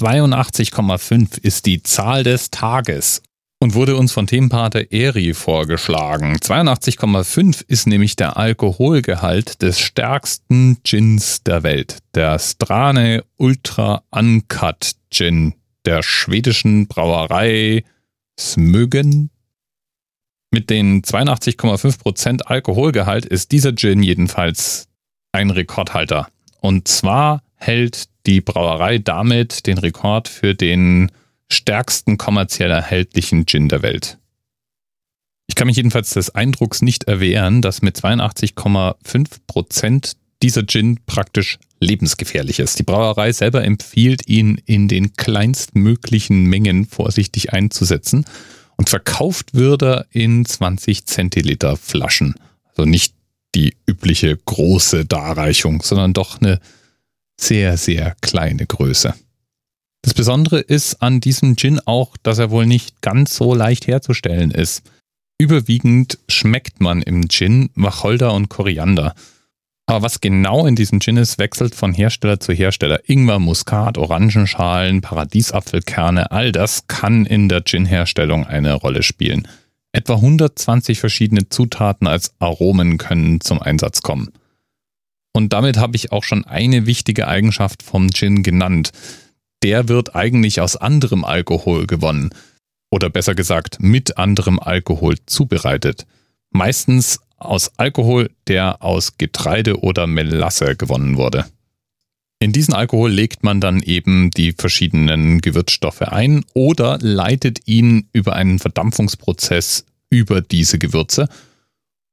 82,5 ist die Zahl des Tages und wurde uns von Themenpate Eri vorgeschlagen. 82,5 ist nämlich der Alkoholgehalt des stärksten Gins der Welt, der Strane Ultra Uncut Gin der schwedischen Brauerei Smögen. Mit den 82,5% Alkoholgehalt ist dieser Gin jedenfalls ein Rekordhalter. Und zwar hält die Brauerei damit den Rekord für den stärksten kommerziell erhältlichen Gin der Welt. Ich kann mich jedenfalls des Eindrucks nicht erwehren, dass mit 82,5% dieser Gin praktisch lebensgefährlich ist. Die Brauerei selber empfiehlt ihn in den kleinstmöglichen Mengen vorsichtig einzusetzen und verkauft wird er in 20 Zentiliter Flaschen. Also nicht die übliche große Darreichung, sondern doch eine sehr, sehr kleine Größe. Das Besondere ist an diesem Gin auch, dass er wohl nicht ganz so leicht herzustellen ist. Überwiegend schmeckt man im Gin Wacholder und Koriander. Aber was genau in diesem Gin ist, wechselt von Hersteller zu Hersteller. Ingwer, Muskat, Orangenschalen, Paradiesapfelkerne, all das kann in der Gin-Herstellung eine Rolle spielen. Etwa 120 verschiedene Zutaten als Aromen können zum Einsatz kommen. Und damit habe ich auch schon eine wichtige Eigenschaft vom Gin genannt. Der wird eigentlich aus anderem Alkohol gewonnen. Oder besser gesagt, mit anderem Alkohol zubereitet. Meistens aus Alkohol, der aus Getreide oder Melasse gewonnen wurde. In diesen Alkohol legt man dann eben die verschiedenen Gewürzstoffe ein oder leitet ihn über einen Verdampfungsprozess über diese Gewürze.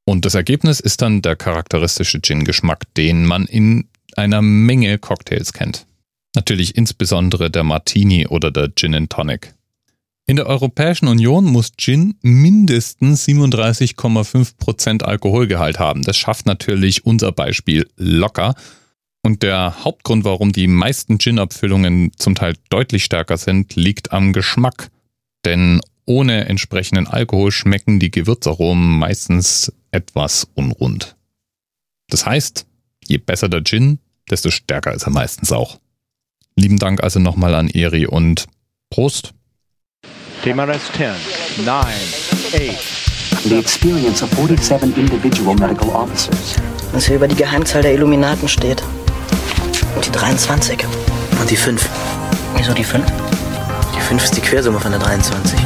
Und das Ergebnis ist dann der charakteristische Gin-Geschmack, den man in einer Menge Cocktails kennt. Natürlich insbesondere der Martini oder der Gin and Tonic. In der Europäischen Union muss Gin mindestens 37,5% Alkoholgehalt haben. Das schafft natürlich unser Beispiel locker. Und der Hauptgrund, warum die meisten Gin-Abfüllungen zum Teil deutlich stärker sind, liegt am Geschmack. Denn ohne entsprechenden Alkohol schmecken die Gewürzaromen meistens etwas unrund. Das heißt, je besser der Gin, desto stärker ist er meistens auch. Lieben Dank also nochmal an Eri und Prost! TMRS 10, 9, 8. The experience of 47 individual medical officers. Was hier über die Geheimzahl der Illuminaten steht. Und die 23. Und die 5. Wieso die 5? Die 5 ist die Quersumme von der 23.